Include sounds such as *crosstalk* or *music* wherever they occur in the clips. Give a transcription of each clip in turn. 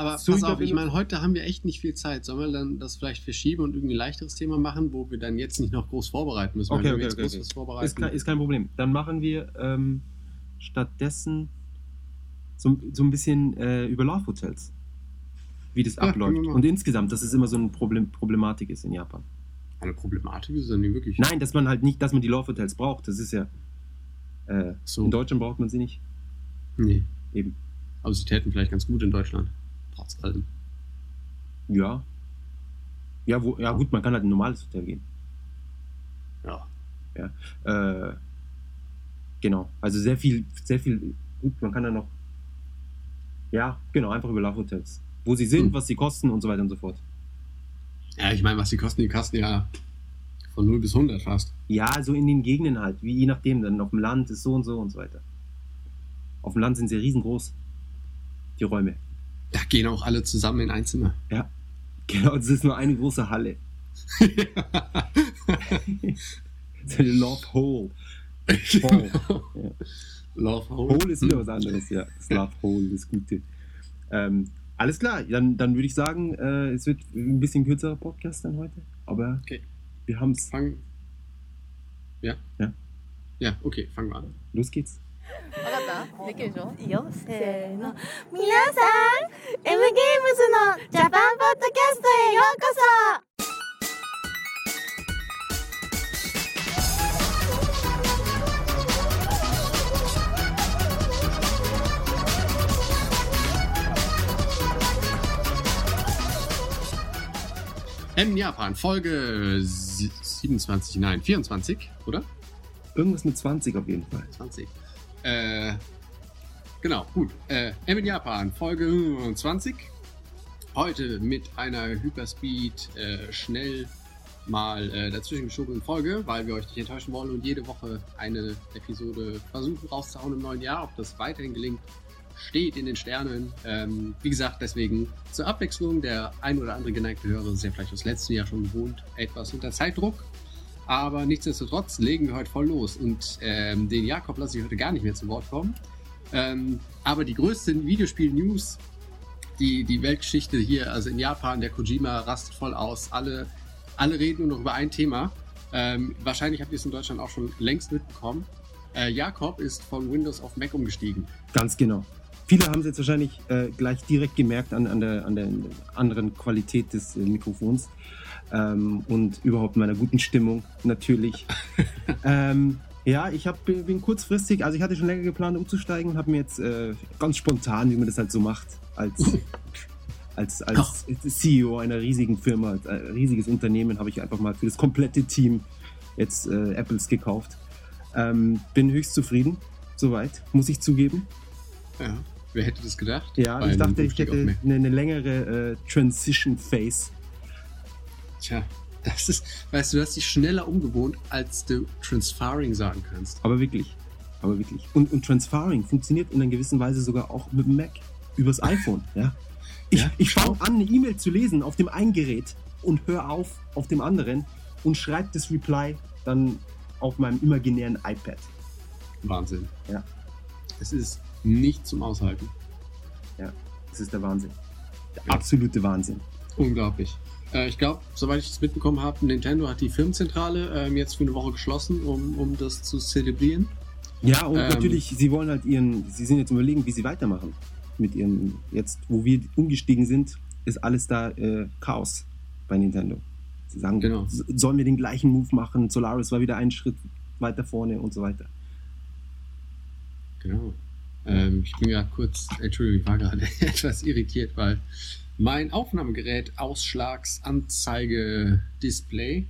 Aber So, pass ich auf, ich in- meine, heute haben wir echt nicht viel Zeit. Sollen wir dann das vielleicht verschieben und irgendwie ein leichteres Thema machen, wo wir dann jetzt nicht noch groß vorbereiten müssen? Okay, okay, okay, okay. Ist, kein, ist kein Problem. Dann machen wir ähm, stattdessen so, so ein bisschen äh, über Love Hotels. Wie das Ja, abläuft. Und insgesamt, dass es immer so eine Problem, Problematik ist in Japan. Eine Problematik ist dann nicht wirklich. Nein, dass man halt nicht, dass man die Love Hotels braucht. Das ist ja. Äh, So. In Deutschland braucht man sie nicht. Nee. Eben. Aber sie täten vielleicht ganz gut in Deutschland. Trotz allem. Ja. Ja, wo, ja, gut, man kann halt in ein normales Hotel gehen. Ja. Äh, genau. Also sehr viel, sehr viel. Gut, man kann da noch. Ja, genau, einfach über Love Hotels. Wo sie sind, Hm. was sie kosten und so weiter und so fort. Ja, ich meine, was die kosten, die kosten ja von 0 bis 100 fast. Ja, so in den Gegenden halt, wie je nachdem, dann auf dem Land ist so und so und so weiter. Auf dem Land sind sie riesengroß, die Räume. Da gehen auch alle zusammen in ein Zimmer. Genau, es ist nur eine große Halle. So *laughs* eine Love Hole. Hole. Ja. Love Hole. Hole ist wieder was anderes, ja. Das Love Hole, das Gute. Ähm, alles klar, dann, dann würde ich sagen, äh, es wird ein bisschen kürzerer Podcast dann heute, aber Okay. wir haben es. Fang. Ja? Ja. Ja, okay, fangen wir an. Los geht's. 分かったできるでしょいいよせーの皆さん M ゲームズのジャパンポッドキャストへようこそ M Japan, Folge sie- 27, nein, 24, oder? Irgendwas mit 20 auf jeden Fall. 20. Äh, genau, gut. Äh, M in Japan, Folge 20. Heute mit einer Hyperspeed äh, schnell mal äh, dazwischen geschobenen Folge, weil wir euch nicht enttäuschen wollen und jede Woche eine Episode versuchen rauszuhauen im neuen Jahr. Ob das weiterhin gelingt, steht in den Sternen. Ähm, wie gesagt, deswegen zur Abwechslung. Der ein oder andere geneigte Hörer ist ja vielleicht aus letztem Jahr schon gewohnt, etwas unter Zeitdruck. Aber nichtsdestotrotz legen wir heute voll los. Und ähm, den Jakob lasse ich heute gar nicht mehr zu Wort kommen. Ähm, aber die größten Videospiel-News, die, die Weltgeschichte hier, also in Japan, der Kojima rastet voll aus. Alle, alle reden nur noch über ein Thema. Ähm, wahrscheinlich habt ihr es in Deutschland auch schon längst mitbekommen. Äh, Jakob ist von Windows auf Mac umgestiegen. Ganz genau. Viele haben es jetzt wahrscheinlich äh, gleich direkt gemerkt an, an, der, an der anderen Qualität des äh, Mikrofons ähm, und überhaupt meiner guten Stimmung natürlich. *laughs* ähm, ja, ich hab, bin bin kurzfristig, also ich hatte schon länger geplant umzusteigen und habe mir jetzt äh, ganz spontan, wie man das halt so macht, als, *laughs* als, als CEO einer riesigen Firma, als ein riesiges Unternehmen, habe ich einfach mal für das komplette Team jetzt äh, Apples gekauft. Ähm, bin höchst zufrieden, soweit, muss ich zugeben. Ja. Wer hätte das gedacht? Ja, Bei ich dachte, ich hätte eine, eine längere äh, Transition Phase. Tja, das ist, weißt du, du hast dich schneller umgewohnt, als du Transferring sagen kannst. Aber wirklich. Aber wirklich. Und, und Transferring funktioniert in einer gewissen Weise sogar auch mit dem Mac. Übers *laughs* iPhone, ja. Ich, Ja, ich fange an, eine E-Mail zu lesen auf dem einen Gerät und höre auf auf dem anderen und schreibe das Reply dann auf meinem imaginären iPad. Wahnsinn. Ja. Es ist nicht zum Aushalten. Das ist der Wahnsinn. Der Ja. absolute Wahnsinn. Unglaublich. Äh, ich glaube, soweit ich das mitbekommen habe, Nintendo hat die Firmenzentrale ähm, jetzt für eine Woche geschlossen, um, um das zu zelebrieren. Ja, und Ähm. natürlich, sie wollen halt ihren, sie sind jetzt überlegen, wie sie weitermachen. Mit ihren, jetzt, wo wir umgestiegen sind, ist alles da äh, Chaos bei Nintendo. Sie sagen, Genau. sollen wir den gleichen Move machen? Solaris war wieder einen Schritt weiter vorne und so weiter. Genau. Ähm, ich bin gerade kurz, Entschuldigung, ich war gerade *laughs* etwas irritiert, weil mein Aufnahmegerät Ausschlagsanzeige Display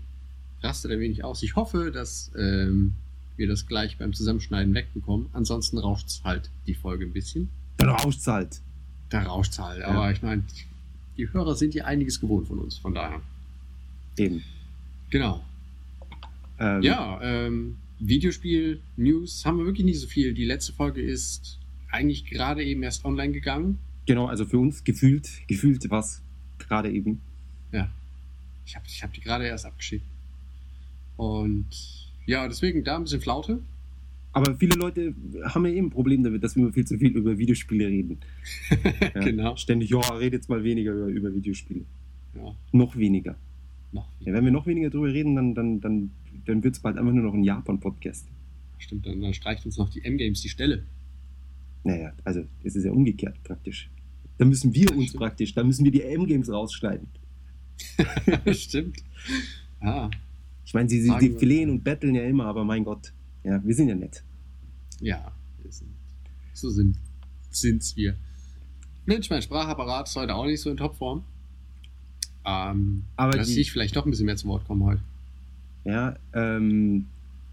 rastet ein wenig aus. Ich hoffe, dass ähm, wir das gleich beim Zusammenschneiden wegbekommen. Ansonsten rauscht es halt die Folge ein bisschen. Dann rauscht's halt. Da rauscht es halt. Ja. Aber ich meine, die Hörer sind ja einiges gewohnt von uns, von daher. Eben. Genau. Ähm, Ja, ähm, Videospiel-News haben wir wirklich nicht so viel. Die letzte Folge ist eigentlich gerade eben erst online gegangen. Genau, also für uns gefühlt, gefühlt was gerade eben. Ich habe ich hab die gerade erst abgeschickt. Und ja, deswegen da ein bisschen Flaute. Aber viele Leute haben ja eben ein Problem damit, dass wir immer viel zu viel über Videospiele reden. *laughs* Ja, Genau. Ständig, ja, red jetzt mal weniger über, über Videospiele. Ja, Noch weniger. noch. Ja, wenn wir noch weniger drüber reden, dann, dann, dann, dann wird es bald einfach nur noch ein Japan-Podcast. Stimmt, dann, dann streicht uns noch die M-Games die Stelle. Naja, also es ist ja umgekehrt praktisch. Da müssen wir uns praktisch, da müssen wir die M-Games rausschneiden. *laughs* Stimmt. Ah, Ich meine, sie, sie die flehen und betteln ja immer, aber mein Gott, ja, wir sind ja nett. ja. wir sind- So sind sind's wir. Mensch, mein Sprachapparat ist heute auch nicht so in Topform. Ähm, Aber lass die- ich vielleicht doch ein bisschen mehr zu Wort kommen heute. Ja, ähm,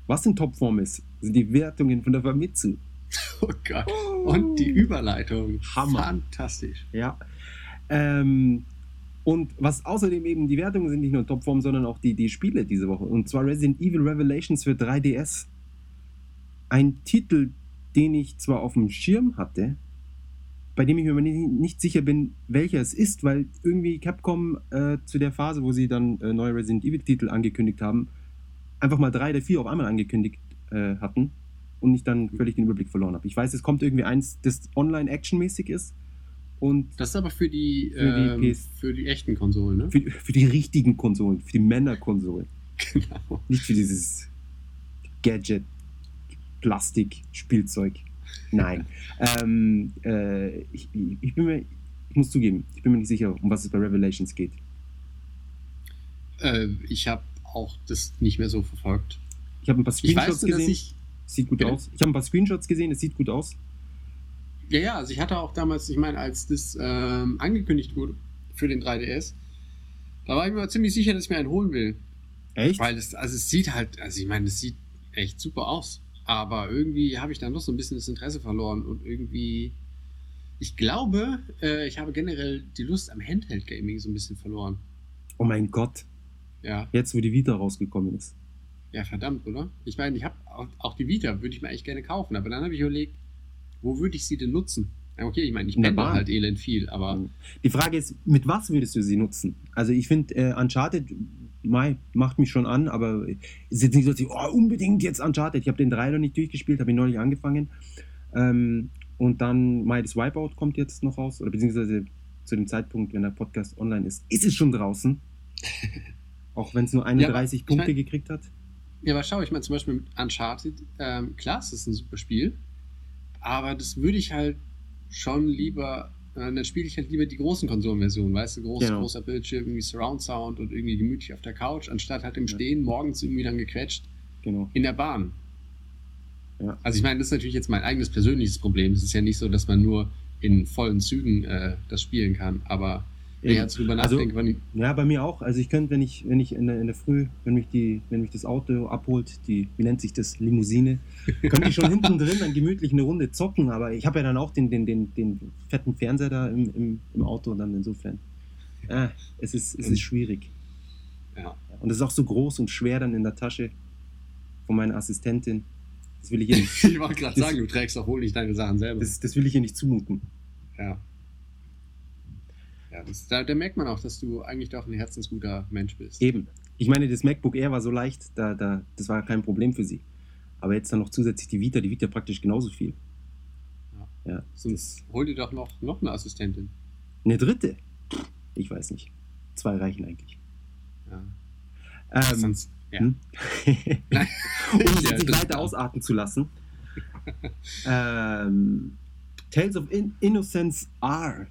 was in Topform ist, sind die Wertungen von der Famitsu. *laughs* Oh Gott. Und die Überleitung. Hammer. Fantastisch. Ja. Ähm, und was außerdem eben die Wertungen sind nicht nur Topform, sondern auch die, die Spiele diese Woche. Und zwar Resident Evil Revelations für 3DS. Ein Titel, den ich zwar auf dem Schirm hatte, bei dem ich mir nicht, nicht sicher bin, welcher es ist, weil irgendwie Capcom äh, zu der Phase, wo sie dann äh, neue Resident Evil Titel angekündigt haben, einfach mal drei oder vier auf einmal angekündigt äh, hatten und ich dann völlig den Überblick verloren habe. Ich weiß, es kommt irgendwie eins, das online actionmäßig ist und Das ist aber für die, Für die ähm, für die echten Konsolen, ne? für, die- für die richtigen Konsolen, für die Männerkonsolen. Genau. Nicht für dieses Gadget, Plastik, Spielzeug. Nein. *laughs* ähm, äh, ich, ich, bin mir, ich muss zugeben, ich bin mir nicht sicher, um was es bei Revelations geht. Äh, ich habe auch das nicht mehr so verfolgt. Ich habe ein paar Ich weiß Screenshots nur, dass gesehen. ich. Sieht gut Bitte? aus. Ich habe ein paar Screenshots gesehen, es sieht gut aus. Ja, ja, also ich hatte auch damals, ich meine, als das ähm, angekündigt wurde für den 3DS, da war ich mir ziemlich sicher, dass ich mir einen holen will. Echt? Weil es, also es sieht halt, also ich meine, es sieht echt super aus. Aber irgendwie habe ich dann doch so ein bisschen das Interesse verloren und irgendwie. Ich glaube, äh, ich habe generell die Lust am Handheld-Gaming so ein bisschen verloren. Oh mein Gott, Ja, jetzt wo die Vita rausgekommen ist. Ja, verdammt, oder? Ich meine, ich habe auch, auch die Vita, würde ich mir eigentlich gerne kaufen, aber dann habe ich überlegt, wo würde ich sie denn nutzen? Ja, okay, ich meine, ich Bahn. halt elend viel, aber Mhm. Die Frage ist, mit was würdest du sie nutzen? Also ich finde, äh, Uncharted Mai, macht mich schon an, aber es ist jetzt nicht so, dass ich oh, unbedingt jetzt Uncharted. Ich habe den 3 noch nicht durchgespielt, habe ihn neulich angefangen. Ähm, und dann Mai, das Wipeout kommt jetzt noch raus, oder beziehungsweise zu dem Zeitpunkt, wenn der Podcast online ist, ist es schon draußen. *laughs* Auch wenn es nur 31 ich Punkte mein- gekriegt hat. Ja, aber schau, ich meine zum Beispiel mit Uncharted, ähm, klar, es ist ein super Spiel, aber das würde ich halt schon lieber, äh, dann spiele ich halt lieber die großen Konsolenversionen, weißt du, groß, Genau. großer Bildschirm, irgendwie Surround Sound und irgendwie gemütlich auf der Couch, anstatt halt im Ja. Stehen morgens irgendwie dann gequetscht Genau. in der Bahn. Ja. Also ich meine, das ist natürlich jetzt mein eigenes persönliches Problem. Es ist ja nicht so, dass man nur in vollen Zügen äh, das spielen kann, aber Eben. jetzt drüber Also- nachdenke, wann ich, Ja, bei mir auch. Also ich könnte, wenn ich, wenn ich in der, in der Früh, wenn mich die, wenn mich das Auto abholt, die, wie nennt sich das, Limousine, könnte ich schon *laughs* hinten drin dann gemütlich eine Runde zocken, aber ich habe ja dann auch den, den, den, den fetten Fernseher da im, im, im Auto und dann insofern. Ah, es ist, es ist schwierig. ja. Und es ist auch so groß und schwer dann in der Tasche von meiner Assistentin. Das will ich ihr nicht, *laughs* Ich wollte gerade sagen, du trägst auch wohl nicht deine Sachen selber. das, das will ich ihr nicht zumuten. Ja. Das, da, da merkt man auch, dass du eigentlich doch ein herzensguter Mensch bist. Eben. Ich meine, das MacBook Air war so leicht, da, da, das war kein Problem für sie. Aber jetzt dann noch zusätzlich die Vita, die ja praktisch genauso viel. Ja. Ja, Sonst hol dir doch noch, noch eine Assistentin. eine dritte? Ich weiß nicht. Zwei reichen eigentlich. Ja. Ähm, Sonst, ja. hm? *laughs* Um es Ja, jetzt nicht weiter ausarten zu lassen. *laughs* ähm, Tales of In Innocence R.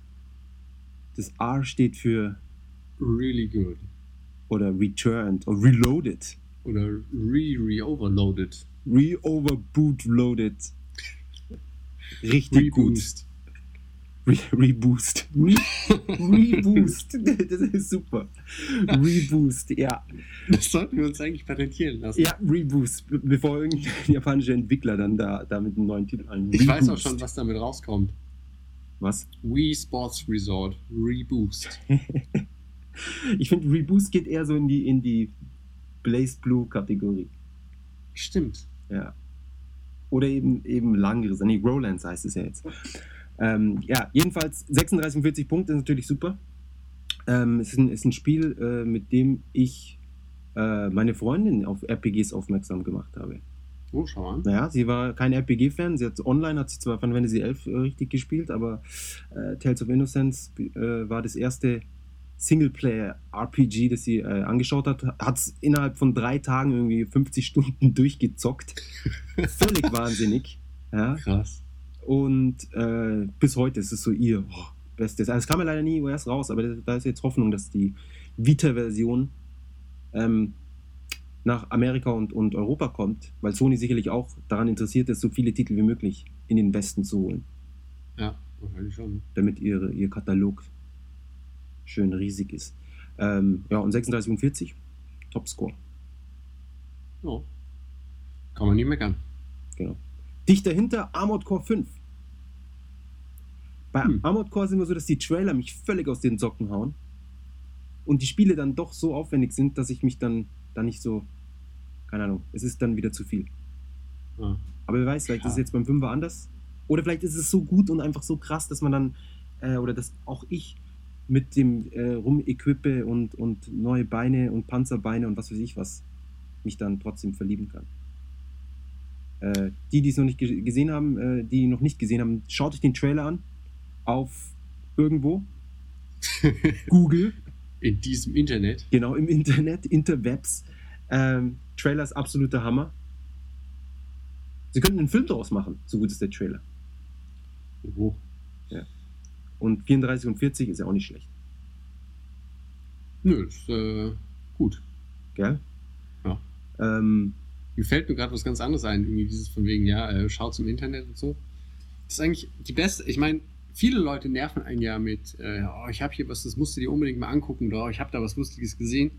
Das R steht für Really good. oder Returned oder Reloaded. Oder re-re-overloaded. Re-overboot-loaded. Richtig gut. Reboost. Re Reboost. Re *laughs* Reboost. Das ist super. Reboost, ja. Das sollten wir uns eigentlich patentieren lassen. Ja, Reboost. Be- Bevor irgendein *laughs* japanischer Entwickler dann da, da mit einem neuen Titel ein. Ich weiß auch schon, was damit rauskommt. Was? Wii Sports Resort. Reboost. *laughs* Ich finde, Reboost geht eher so in die, in die Blaze Blue Kategorie. Stimmt. Ja. Oder eben, eben Langriss. Nee, Growlands heißt es ja jetzt. Ähm, ja, jedenfalls 36 und 40 Punkte ist natürlich super. Ähm, es ist ein, ist ein Spiel, äh, mit dem ich äh, meine Freundin auf RPGs aufmerksam gemacht habe. Oh, schau an. Naja, sie war kein RPG-Fan. Sie hat online, hat sie zwar Final Fantasy 11 äh, richtig gespielt, aber äh, Tales of Innocence äh, war das erste Singleplayer-RPG, das sie äh, angeschaut hat. Hat es innerhalb von drei Tagen irgendwie 50 Stunden *laughs* durchgezockt. Völlig wahnsinnig. Ja. Krass. Und äh, bis heute ist es so ihr oh, Bestes. Also es kam ja leider nie erst raus, aber da ist jetzt Hoffnung, dass die Vita-Version ähm, nach Amerika und, und Europa kommt, weil Sony sicherlich auch daran interessiert ist, so viele Titel wie möglich in den Westen zu holen, Ja, wahrscheinlich schon. damit ihre, ihr Katalog schön riesig ist. Ähm, ja, und 36 und 40, Topscore. Ja. Kann man nicht meckern. Genau. Dicht dahinter Armored Core 5. Bei Hm. Armored Core ist immer so, dass die Trailer mich völlig aus den Socken hauen. Und die Spiele dann doch so aufwendig sind, dass ich mich dann, dann nicht so. Keine Ahnung, es ist dann wieder zu viel. Ja. Aber wer weiß, vielleicht Ja. ist es jetzt beim Fünfer anders. Oder vielleicht ist es so gut und einfach so krass, dass man dann, äh, oder dass auch ich mit dem äh, Rumequipe und, und neue Beine und Panzerbeine und was weiß ich was, mich dann trotzdem verlieben kann. Äh, die, die es noch nicht ge gesehen haben, äh, die noch nicht gesehen haben, schaut euch den Trailer an auf irgendwo. *laughs* Google, In diesem Internet. genau im Internet, Interwebs. Ähm, Trailer ist absoluter Hammer. Sie könnten einen Film daraus machen, so gut ist der Trailer. Oh. Und 34 und 40 ist ja auch nicht schlecht. Nö, ist äh, gut. Gell? Ja. Ähm, Mir fällt mir gerade was ganz anderes ein, irgendwie dieses von wegen, ja, äh, schaut's im Internet und so. Das ist eigentlich die beste, ich meine, viele Leute nerven einen ja mit, äh, oh, ich habe hier was, das musst du dir unbedingt mal angucken, oder oh, ich habe da was Lustiges gesehen.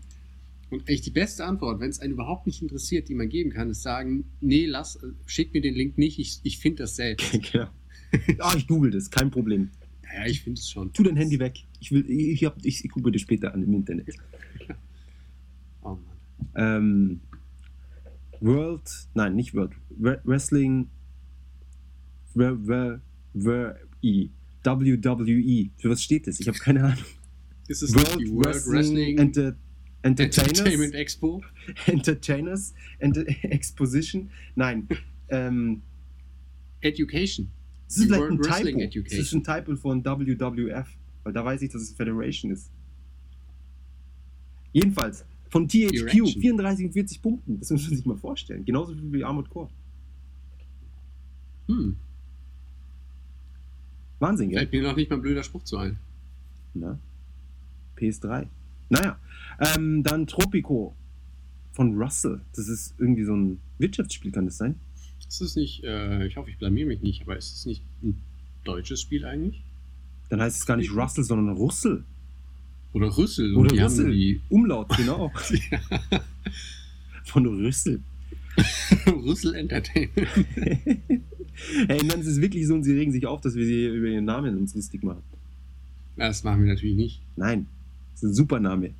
Und echt die beste Antwort, wenn es einen überhaupt nicht interessiert, die man geben kann, ist sagen, nee, lass, äh, schick mir den Link nicht, ich, ich finde das selbst. *laughs* genau. Ah, ich google das, kein Problem. Ja, ich finde es schon. Tu dein Handy weg. Ich will, ich, ich, hab, ich, ich gucke dir später an im Internet. *laughs* Oh Mann. Ähm, World, nein, nicht World, Re- Wrestling, Ver, Ver, E, WWE. Für was steht das? Ich habe keine Ahnung. Ist es die World Wrestling, Enter, Entertainers, Entertainment Expo? *laughs* Entertainers, Enter, *laughs* Exposition. Nein, ähm, Education. es ist vielleicht ein Typo. Education. Es ist ein Typo von WWF, weil da weiß ich, dass es Federation ist. Jedenfalls, von THQ, Erection. 34 und 40 Punkten. Das muss man sich mal vorstellen. Genauso viel wie Armored Core. Hm, Wahnsinn, gell? fällt mir noch nicht mal ein blöder Spruch zu ein. Na? PS3. Naja, ähm, dann Tropico von Russell. Das ist irgendwie so ein Wirtschaftsspiel, kann das sein? Ist es nicht, äh, ich hoffe, ich blamier mich nicht, aber ist es nicht ein deutsches Spiel eigentlich? Dann heißt es gar nicht Russell, sondern Russell. Oder Rüssel? Oder die Rüssel. die Umlaut, genau. *laughs* Von Rüssel. *laughs* Rüssel Entertainment. *laughs* Hey, dann ist es wirklich so und sie regen sich auf, dass wir sie über ihren Namen uns lustig machen. Das machen wir natürlich nicht. Nein, das ist ein super Name.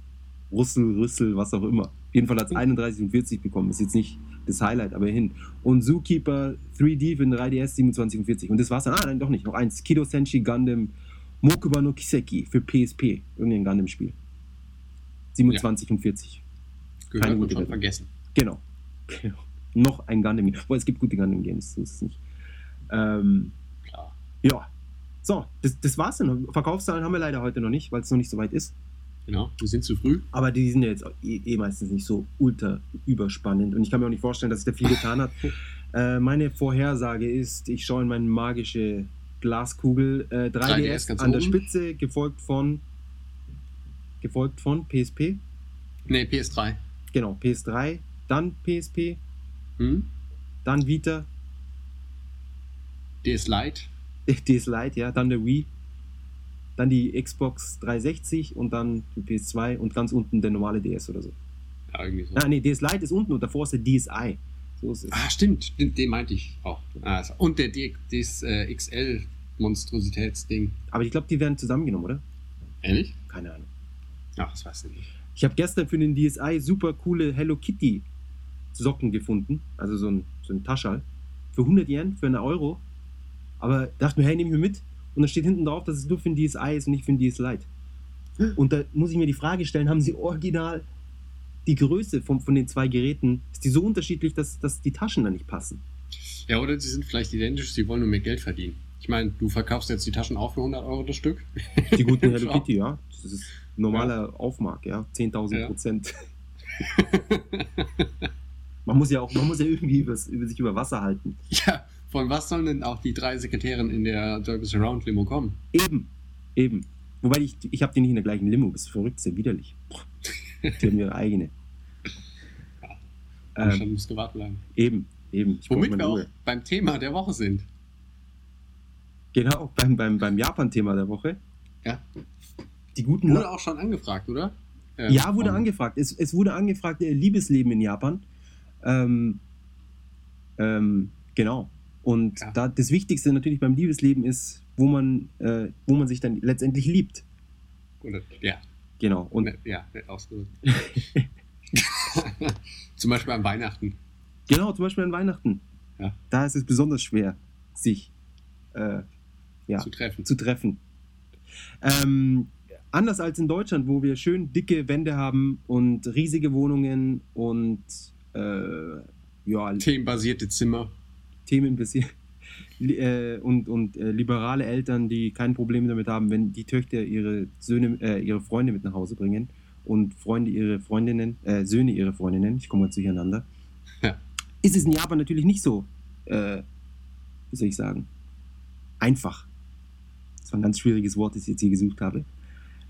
Russel, Rüssel, was auch immer. Auf jeden Fall hat es 31 und 40 bekommen. Ist jetzt nicht das Highlight, aber hin. Und Zookeeper 3D für den 3DS 27 und 40. Und das war's dann. Ah, nein, doch nicht. Noch eins. Kido Senshi Gundam Mokuba no Kiseki für PSP. Irgendein Gundam-Spiel. 27 und 40. Gehört Keine gute schon Wertung. vergessen. Genau. genau. *laughs* Noch ein Gundam. Boah, es gibt gute Gundam-Games, so ist es nicht. Ähm, Klar. ja. So, das, das war's dann. Verkaufszahlen haben wir leider heute noch nicht, weil es noch nicht so weit ist. Genau, wir sind zu früh. Aber die sind ja jetzt eh, eh meistens nicht so ultra überspannend. Und ich kann mir auch nicht vorstellen, dass sich da viel getan hat. *laughs* äh, meine Vorhersage ist, ich schaue in meine magische Glaskugel. Äh, 3DS, 3DS ganz an der oben. Spitze, gefolgt von gefolgt von PSP. Nee, PS3. Genau, PS3, dann PSP, Hm? dann Vita, DS Lite. *laughs* DS Lite, ja, dann der Wii, dann die Xbox 360 und dann die PS2 und ganz unten der normale DS oder so. Ja, irgendwie so. Ah, nee, DS Lite ist unten und davor ist der DSi. So ist es. Ah, stimmt, den meinte ich auch. Ah, so. und der D das äh, XL-Monstrositätsding. Aber ich glaube, die werden zusammengenommen, oder? Ehrlich? Keine Ahnung. Ach, das weiß ich nicht. Ich habe gestern für den DSi super coole Hello Kitty Socken gefunden. Also so ein, so ein Taschall. Für 100 Yen, für einen Euro. Aber dachte mir, hey, nehme ich mir mit. Und dann steht hinten drauf, dass es nur für den DSi ist und nicht für den DS Lite. Und da muss ich mir die Frage stellen, haben sie original die Größe von, von den zwei Geräten, ist die so unterschiedlich, dass, dass die Taschen da nicht passen. Ja, oder sie sind vielleicht identisch, sie wollen nur mehr Geld verdienen. Ich meine, du verkaufst jetzt die Taschen auch für 100 Euro das Stück. Die guten *laughs* Hello. Kitty, ja. Das ist normaler Aufmark, ja. 10.000 Ja. Prozent. *laughs* man muss ja auch, man muss ja irgendwie übers, über sich über Wasser halten. Ja, von was sollen denn auch die drei Sekretärinnen in der Dolby Surround Limo kommen? Eben, eben. Wobei ich, ich habe die nicht in der gleichen Limo, bist du verrückt, ist ja widerlich. Die haben ihre eigene. Anstatt Ähm, musst du warten bleiben. eben, eben. Ich Womit wir auch Ruhe. beim Thema der Woche sind. Genau, beim, beim, beim Japan-Thema der Woche. Ja. Die guten Wurde auch schon angefragt, oder? Ähm, Ja, wurde angefragt. Es, es wurde angefragt, äh, Liebesleben in Japan. Ähm, ähm, genau. Und Ja. da, das Wichtigste natürlich beim Liebesleben ist, wo man, äh, wo man sich dann letztendlich liebt. Oder, ja, Genau. Und ne, ja, nett ausgedrückt. *laughs* Zum Beispiel an Weihnachten. genau, zum Beispiel an Weihnachten. Ja. Da ist es besonders schwer, sich äh, ja, zu treffen. zu treffen. Ähm, anders als in Deutschland, wo wir schön dicke Wände haben und riesige Wohnungen und äh, ja, Themenbasierte Zimmer. Themen li- äh, und, und äh, liberale Eltern, die kein Problem damit haben, wenn die Töchter ihre Söhne, äh, ihre Freunde mit nach Hause bringen und Freunde ihre Freundinnen, äh, Söhne ihre Freundinnen, ich komme jetzt durcheinander, Ja. ist es in Japan natürlich nicht so, äh, wie soll ich sagen, einfach. Das war ein ganz schwieriges Wort, das ich jetzt hier gesucht habe.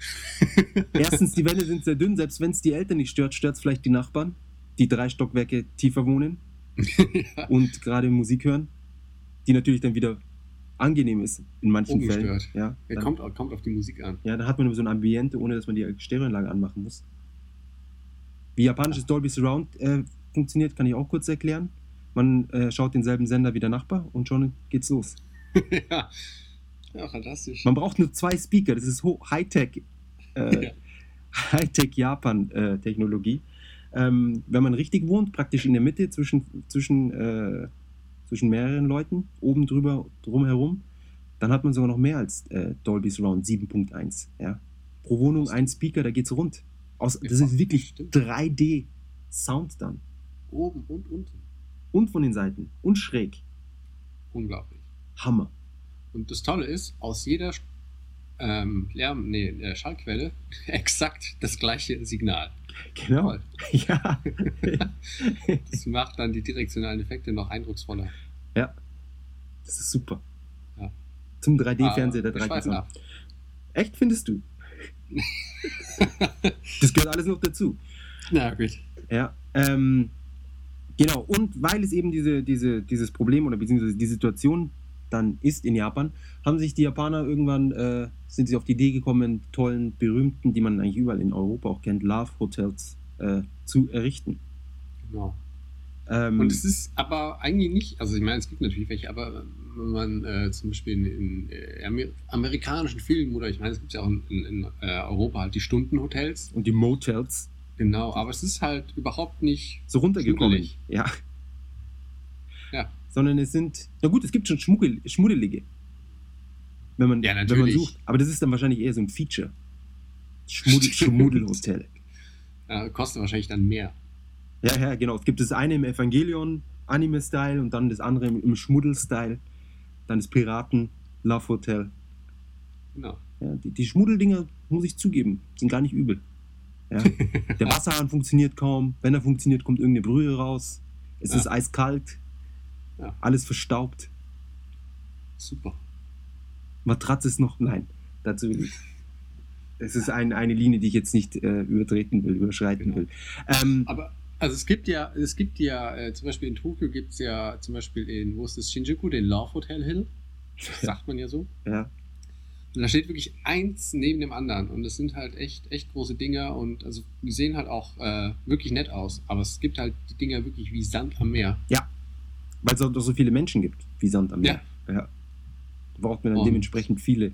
*laughs* Erstens, die Wände sind sehr dünn, selbst wenn es die Eltern nicht stört, stört es vielleicht die Nachbarn, die drei Stockwerke tiefer wohnen *laughs* und gerade Musik hören, die natürlich dann wieder angenehm ist in manchen Fällen. Ungestört. Ja, Ja, dann, kommt, kommt auf die Musik an. ja, dann hat man so ein Ambiente, ohne dass man die Stereoanlage anmachen muss. Wie japanisches Dolby Surround äh, funktioniert, kann ich auch kurz erklären. Man äh, schaut denselben Sender wie der Nachbar und schon geht's los. *laughs* ja. ja, fantastisch. Man braucht nur zwei Speaker, das ist Hightech, äh, *laughs* Ja. Hightech Japan-Technologie. Ähm, wenn man richtig wohnt, praktisch in der Mitte zwischen, zwischen, äh, zwischen mehreren Leuten, oben drüber, drumherum, dann hat man sogar noch mehr als äh, Dolby Surround 7.1. Ja? Pro Wohnung ein Speaker, da geht's rund. Aus, das ist wirklich Stimmt. 3D-Sound dann. Oben und unten. Und von den Seiten. Und schräg. Unglaublich. Hammer. Und das Tolle ist, aus jeder ähm, Lärm, nee, Schallquelle *laughs* exakt das gleiche Signal. Genau. *laughs* Ja. *laughs* Das macht dann die direktionalen Effekte noch eindrucksvoller. ja. Das ist super. Ja. Zum 3D-Fernseher der Aber wir schweifen 3D. ab. Echt, findest du? *laughs* das gehört alles noch dazu. Na gut. Ja. Ähm, genau. Und weil es eben diese, diese, dieses Problem oder beziehungsweise die Situation dann ist in Japan, haben sich die Japaner irgendwann, äh, sind sie auf die Idee gekommen, tollen, berühmten, die man eigentlich überall in Europa auch kennt, Love Hotels äh, zu errichten. Genau. Ähm, Und es ist aber eigentlich nicht, also ich meine, es gibt natürlich welche, aber wenn man äh, zum Beispiel in, in äh, Amer amerikanischen Filmen oder ich meine, es gibt ja auch in, in, äh, Europa halt die Stundenhotels, und die Motels genau, aber es ist halt überhaupt nicht, so runtergekommen. Ja. Ja. Sondern es sind, na gut, es gibt schon Schmuggel, Schmuddelige. Wenn man, Ja, wenn man sucht. Aber das ist dann wahrscheinlich eher so ein Feature. Schmuddel, *laughs* Schmuddelhotel. äh, kostet wahrscheinlich dann mehr. Ja, ja, genau. Es gibt das eine im Evangelion Anime-Style und dann das andere im, im Schmuddel-Style. Dann das Piraten Love Hotel. Genau. Ja, die, die Schmuddeldinger, muss ich zugeben, sind gar nicht übel. Ja. *laughs* Der Wasserhahn funktioniert kaum. Wenn er funktioniert, kommt irgendeine Brühe raus. Es Ja. ist eiskalt. Ja. Alles verstaubt. Super. Matratze ist noch. Nein, dazu will ich. Es ist ein, eine Linie, die ich jetzt nicht äh, übertreten will, überschreiten Genau. will. Ähm, Aber also es gibt ja, es gibt ja, äh, zum Beispiel in Tokio gibt es ja zum Beispiel in, wo ist das, Shinjuku, den Love Hotel Hill. Das sagt man ja so. ja, Und da steht wirklich eins neben dem anderen. Und es sind halt echt, echt große Dinger und also die sehen halt auch äh, wirklich nett aus. Aber es gibt halt die Dinger wirklich wie Sand am Meer. Weil es auch doch so viele Menschen gibt, wie Sand am Meer. Ja. Ja. Da braucht man dann Und- dementsprechend viele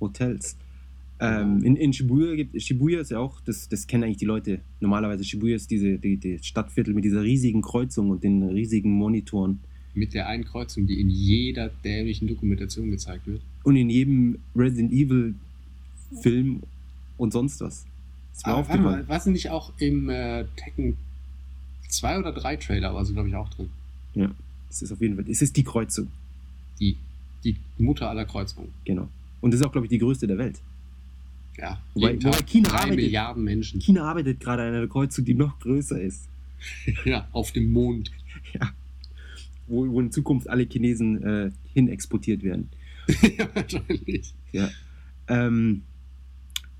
Hotels. Ähm, in, in Shibuya gibt Shibuya ist ja auch, das, das kennen eigentlich die Leute. Normalerweise Shibuya ist diese die, die Stadtviertel mit dieser riesigen Kreuzung und den riesigen Monitoren. Mit der einen Kreuzung, die in jeder dämlichen Dokumentation gezeigt wird. Und in jedem Resident Evil Film und sonst was. Ist mir aufgefallen. war sie nicht auch im äh, Tekken 2 oder 3 Trailer, war sie, glaube ich, auch drin. Ja, es ist auf jeden Fall. Es ist die Kreuzung, Die, die Mutter aller Kreuzungen. genau. Und das ist auch, glaube ich, die größte der Welt. Ja, Wobei- wobei China drei arbeitet- Milliarden Menschen. China arbeitet gerade an einer Kreuzung, die noch größer ist. *laughs* Ja, auf dem Mond. *laughs* Wo, wo in Zukunft alle Chinesen äh, hin exportiert werden. *laughs* ja, wahrscheinlich. Ja. Ähm,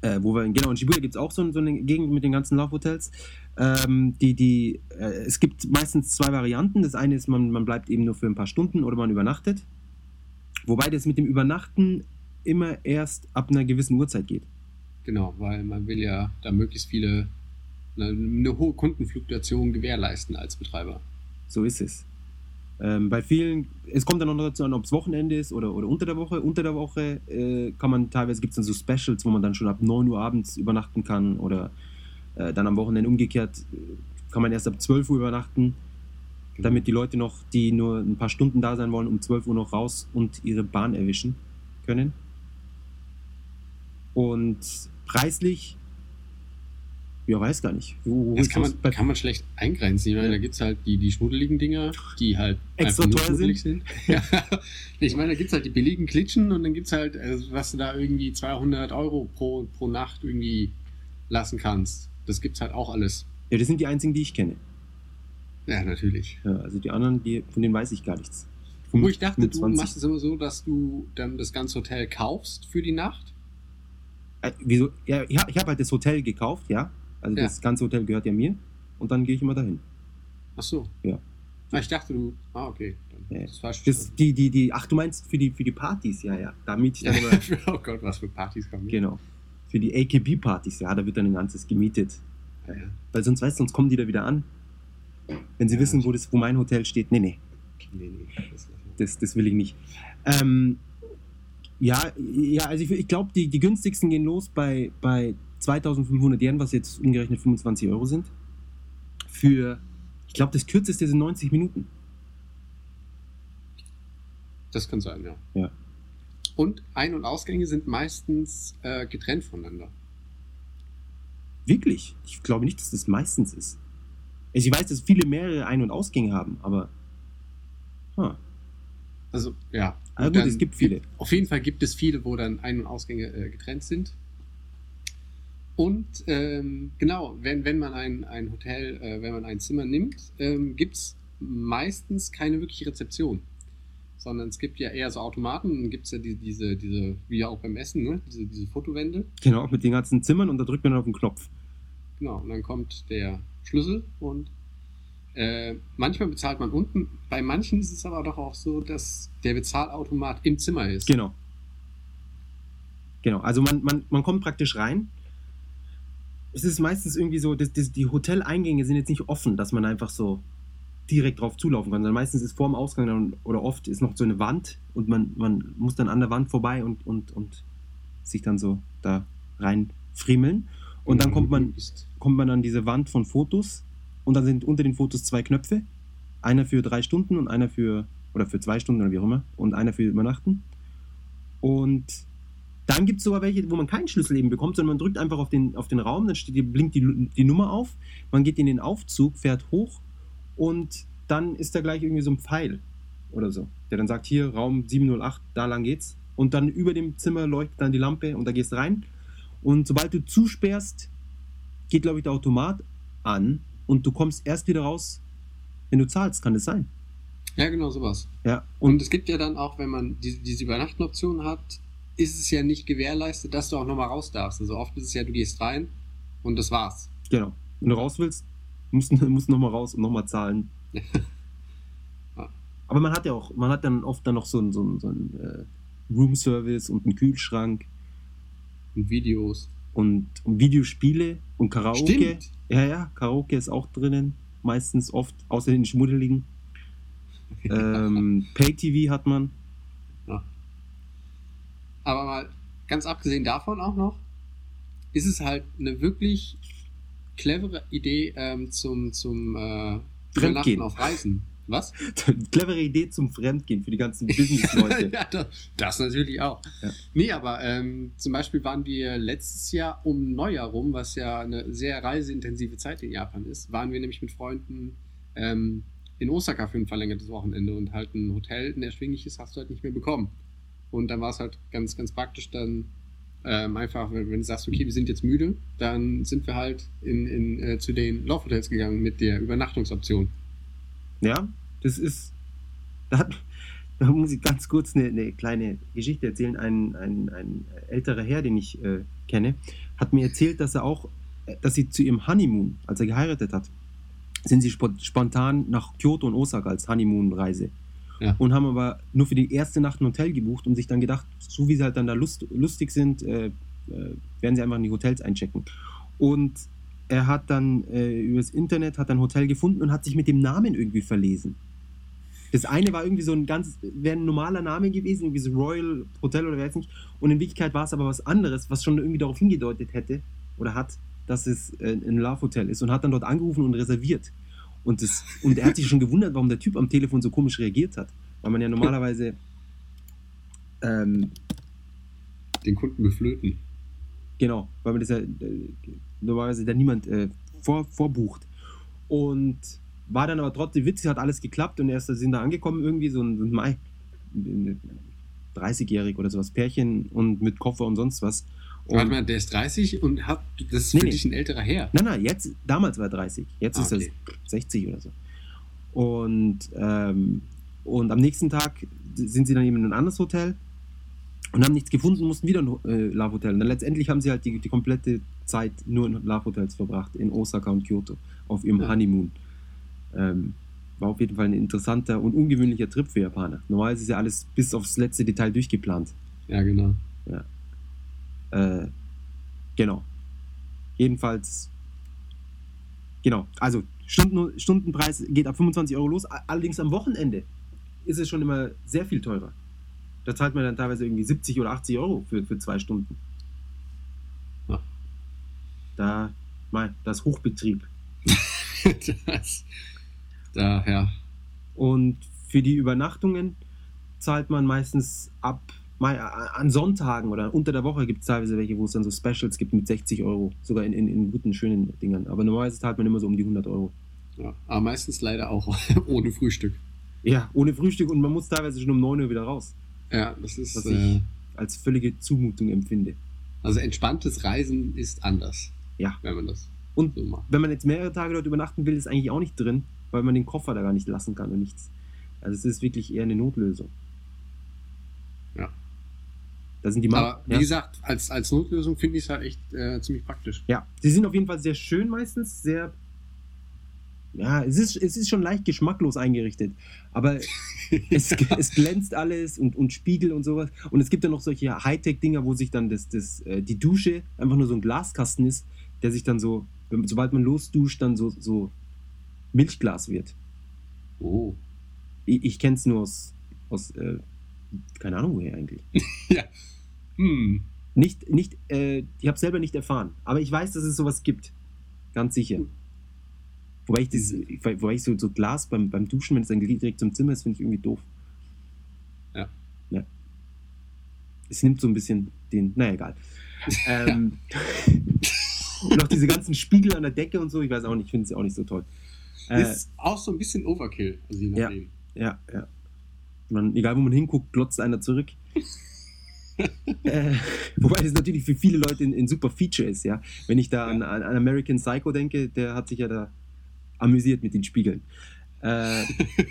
äh, wo wir, genau, in Shibuya gibt es auch so, so eine Gegend mit den ganzen Laufhotels. Ähm, die, die, äh, es gibt meistens zwei Varianten. Das eine ist, man, man bleibt eben nur für ein paar Stunden oder man übernachtet. Wobei das mit dem Übernachten immer erst ab einer gewissen Uhrzeit geht. Genau, weil man will ja da möglichst viele, eine, eine hohe Kundenfluktuation gewährleisten als Betreiber. So ist es. Ähm, bei vielen, es kommt dann auch noch dazu an, ob es Wochenende ist oder, oder unter der Woche. Unter der Woche äh, kann man teilweise, gibt es dann so Specials, wo man dann schon ab 9 Uhr abends übernachten kann oder äh, dann am Wochenende umgekehrt äh, kann man erst ab 12 Uhr übernachten, damit die Leute noch, die nur ein paar Stunden da sein wollen, um 12 Uhr noch raus und ihre Bahn erwischen können. Und preislich, ja, weiß gar nicht. Wo, wo Das kann man, bei- kann man schlecht eingrenzen. Ich meine, da gibt es halt die, die schmuddeligen Dinger, die halt Extra teuer schmuddelig sind. Ja. *laughs* Ich meine, da gibt es halt die billigen Klitschen und dann gibt es halt, also, was du da irgendwie 200 Euro pro, pro Nacht irgendwie lassen kannst. Das gibt's halt auch alles. ja, das sind die einzigen, die ich kenne. Ja, natürlich. Ja, also die anderen, die, von denen weiß ich gar nichts. Wo ich dachte, du 25. machst es immer so, dass du dann das ganze Hotel kaufst für die Nacht. Äh, wieso? Ja, ich habe halt das Hotel gekauft, ja. Also Ja. das ganze Hotel gehört ja mir. Und dann gehe ich immer dahin. Ach so. Ja. Ah, ich dachte, du. Ah, okay. Ja. ist falsch Das, die, die, die, ach, du meinst für die, für die Partys, ja, ja. Da miete ich dann *laughs* immer, oh Gott, was für Partys kommen. genau. Für die AKB-Partys, ja, da wird dann ein ganzes gemietet. Ja, ja. Weil sonst, weißt du, sonst kommen die da wieder an. Wenn sie Ja, wissen, wo, das, wo mein Hotel steht. Nee, nee, Nee, nee, das, das will ich nicht. Ähm, ja, ja, also ich, ich glaube, die, die günstigsten gehen los bei, bei 2500 Yen, was jetzt umgerechnet 25 Euro sind. Für, ich glaube, das kürzeste sind 90 Minuten. Das kann sein, ja. Ja. Und Ein- und Ausgänge sind meistens äh, getrennt voneinander. Wirklich? Ich glaube nicht, dass das meistens ist. Also ich weiß, dass viele mehrere Ein- und Ausgänge haben, aber. Huh. Also, ja. Ah, Und gut, es gibt viele. Auf jeden Fall gibt es viele, wo dann Ein- und Ausgänge äh, getrennt sind. Und ähm, genau, wenn, wenn man ein, ein Hotel, äh, wenn man ein Zimmer nimmt, ähm, gibt es meistens keine wirkliche Rezeption. Sondern es gibt ja eher so Automaten, dann gibt es ja die, diese, diese, wie ja auch beim Essen, ne? diese, diese Fotowände. Genau, mit den ganzen Zimmern und da drückt man auf den Knopf. Genau, und dann kommt der Schlüssel und äh, manchmal bezahlt man unten. Bei manchen ist es aber doch auch so, dass der Bezahlautomat im Zimmer ist. Genau. Genau, also man, man, man kommt praktisch rein. Es ist meistens irgendwie so, dass, dass die Hoteleingänge sind jetzt nicht offen, dass man einfach so direkt drauf zulaufen kann, sondern meistens ist vor dem Ausgang dann, oder oft ist noch so eine Wand und man, man muss dann an der Wand vorbei und, und, und sich dann so da rein friemeln. Und dann kommt man, kommt man an diese Wand von Fotos und dann sind unter den Fotos zwei Knöpfe. Einer für drei Stunden und einer für, oder für zwei Stunden oder wie auch immer, und einer für Übernachten. Und dann gibt es sogar welche, wo man keinen Schlüssel eben bekommt, sondern man drückt einfach auf den, auf den Raum, dann steht, blinkt die, die Nummer auf, man geht in den Aufzug, fährt hoch und dann ist da gleich irgendwie so ein Pfeil oder so, der dann sagt, hier Raum 708, da lang geht's. Und dann über dem Zimmer leuchtet dann die Lampe und da gehst du rein. Und sobald du zusperrst, geht, glaube ich, der Automat an und du kommst erst wieder raus, wenn du zahlst, kann das sein. Ja, genau sowas. Ja, Und und es gibt ja dann auch, wenn man diese, diese Übernachten-Option hat, ist es ja nicht gewährleistet, dass du auch nochmal raus darfst. Also oft ist es ja, du gehst rein und das war's. genau, wenn du raus willst, musst du musst nochmal raus und nochmal zahlen. *laughs* Ja. Aber man hat ja auch, man hat dann oft dann noch so einen, so einen, so einen äh, Roomservice und einen Kühlschrank Und Videos. und, und Videospiele und Karaoke. Stimmt. Ja, ja, Karaoke ist auch drinnen, meistens oft, außer den Schmuddeligen. *laughs* Ähm, Pay-TV hat man. Aber mal ganz abgesehen davon auch noch, ist es halt eine wirklich clevere Idee ähm, zum, zum äh, Fremdgehen. Auf Reisen. Was? *laughs* Clevere Idee zum Fremdgehen für die ganzen Business-Leute. *laughs* ja, das, das natürlich auch. Ja. Nee, aber ähm, zum Beispiel waren wir letztes Jahr um Neujahr rum, was ja eine sehr reiseintensive Zeit in Japan ist, waren wir nämlich mit Freunden ähm, in Osaka für ein verlängertes Wochenende und halt ein Hotel, ein erschwingliches, hast du halt nicht mehr bekommen. Und dann war es halt ganz, ganz praktisch dann ähm, einfach, wenn, wenn du sagst, okay, wir sind jetzt müde, dann sind wir halt in, in, äh, zu den Love Hotels gegangen mit der Übernachtungsoption. Ja, das ist. *laughs* Da, da muss ich ganz kurz eine, eine kleine Geschichte erzählen. Ein, ein, ein älterer Herr, den ich äh, kenne, hat mir erzählt, dass er auch, äh, dass sie zu ihrem Honeymoon, als er geheiratet hat, sind sie spo- spontan nach Kyoto und Osaka als Honeymoon-Reise. Ja. Und haben aber nur für die erste Nacht ein Hotel gebucht und sich dann gedacht, so wie sie halt dann da lust, lustig sind, äh, äh, werden sie einfach in die Hotels einchecken. Und er hat dann äh, übers Internet hat ein Hotel gefunden und hat sich mit dem Namen irgendwie verlesen. Das eine war irgendwie so ein ganz, wäre ein normaler Name gewesen, irgendwie so Royal Hotel oder weiß nicht. Und in Wirklichkeit war es aber was anderes, was schon irgendwie darauf hingedeutet hätte oder hat, dass es äh, ein Love Hotel ist und hat dann dort angerufen und reserviert. Und, das, und er hat sich schon gewundert, warum der Typ am Telefon so komisch reagiert hat. Weil man ja normalerweise ähm, Den Kunden beflöten. Genau, weil man das ja äh, normalerweise da niemand äh, vor, vorbucht. Und war dann aber trotzdem witzig, hat alles geklappt und erst sind da angekommen irgendwie so ein, Mai, ein 30-jährig oder sowas Pärchen und mit Koffer und sonst was. Und, Warte mal, der ist 30 und hat, das ist Nee, für nee. dich ein älterer Herr. Nein, nein, jetzt, damals war er 30, jetzt Ah, ist okay. er 60 oder so. Und, ähm, und am nächsten Tag sind sie dann eben in ein anderes Hotel und haben nichts gefunden, mussten wieder ein äh, Love Hotel. Und dann letztendlich haben sie halt die, die komplette Zeit nur in Love Hotels verbracht, in Osaka und Kyoto, auf ihrem Ja. Honeymoon. Ähm, war auf jeden Fall ein interessanter und ungewöhnlicher Trip für Japaner. Normalerweise ist ja alles bis aufs letzte Detail durchgeplant. Ja, genau. Äh, genau. Jedenfalls, genau. Also Stunden, Stundenpreis geht ab 25 Euro los. Allerdings am Wochenende ist es schon immer sehr viel teurer. Da zahlt man dann teilweise irgendwie 70 oder 80 Euro für, für zwei Stunden. Ja. Da, mein, das Hochbetrieb. das, *laughs* da, ja. Und für die Übernachtungen zahlt man meistens ab mei- an Sonntagen oder unter der Woche gibt es teilweise welche, wo es dann so Specials gibt mit 60 Euro, sogar in, in, in guten, schönen Dingern. Aber normalerweise zahlt man immer so um die 100 Euro. ja. Aber meistens leider auch *laughs* ohne Frühstück. Ja, ohne Frühstück und man muss teilweise schon um 9 Uhr wieder raus, Ja, das ist. Was Äh, ich- als völlige Zumutung empfinde. also entspanntes Reisen ist anders. Ja. Wenn man das Und so macht. wenn man jetzt mehrere Tage dort übernachten will, ist eigentlich auch nicht drin, weil man den Koffer da gar nicht lassen kann und nichts. Also es ist wirklich eher eine Notlösung. Da sind die Ma Aber wie ja. gesagt, als, als Notlösung finde ich es halt echt äh, ziemlich praktisch. Ja, sie sind auf jeden Fall sehr schön meistens, sehr. Ja, es ist, es ist schon leicht geschmacklos eingerichtet, aber *laughs* es, es glänzt alles und, und Spiegel und sowas. Und es gibt ja noch solche Hightech-Dinger, wo sich dann das, das, äh, die Dusche einfach nur so ein Glaskasten ist, der sich dann so, sobald man losduscht, dann so, so Milchglas wird. Oh. Ich, ich kenne es nur aus, aus äh, keine Ahnung woher eigentlich. *laughs* Hm. Nicht, nicht, äh, ich habe selber nicht erfahren, aber ich weiß, dass es sowas gibt. Ganz sicher. Wobei ich, das, wobei ich so, so Glas beim, beim Duschen, wenn es dann direkt zum Zimmer ist, finde ich irgendwie doof. Ja. Ja. Es nimmt so ein bisschen den, naja, egal. ähm, *laughs* und auch diese ganzen Spiegel an der Decke und so, ich weiß auch nicht, ich finde es auch nicht so toll. Äh, Ist auch so ein bisschen Overkill. Also je Ja. nachdem. Ja, ja. Man, egal, wo man hinguckt, glotzt einer zurück. *laughs* äh, wobei das natürlich für viele Leute ein, ein super Feature ist, ja. Wenn ich da an, an an American Psycho denke, der hat sich ja da amüsiert mit den Spiegeln. Äh,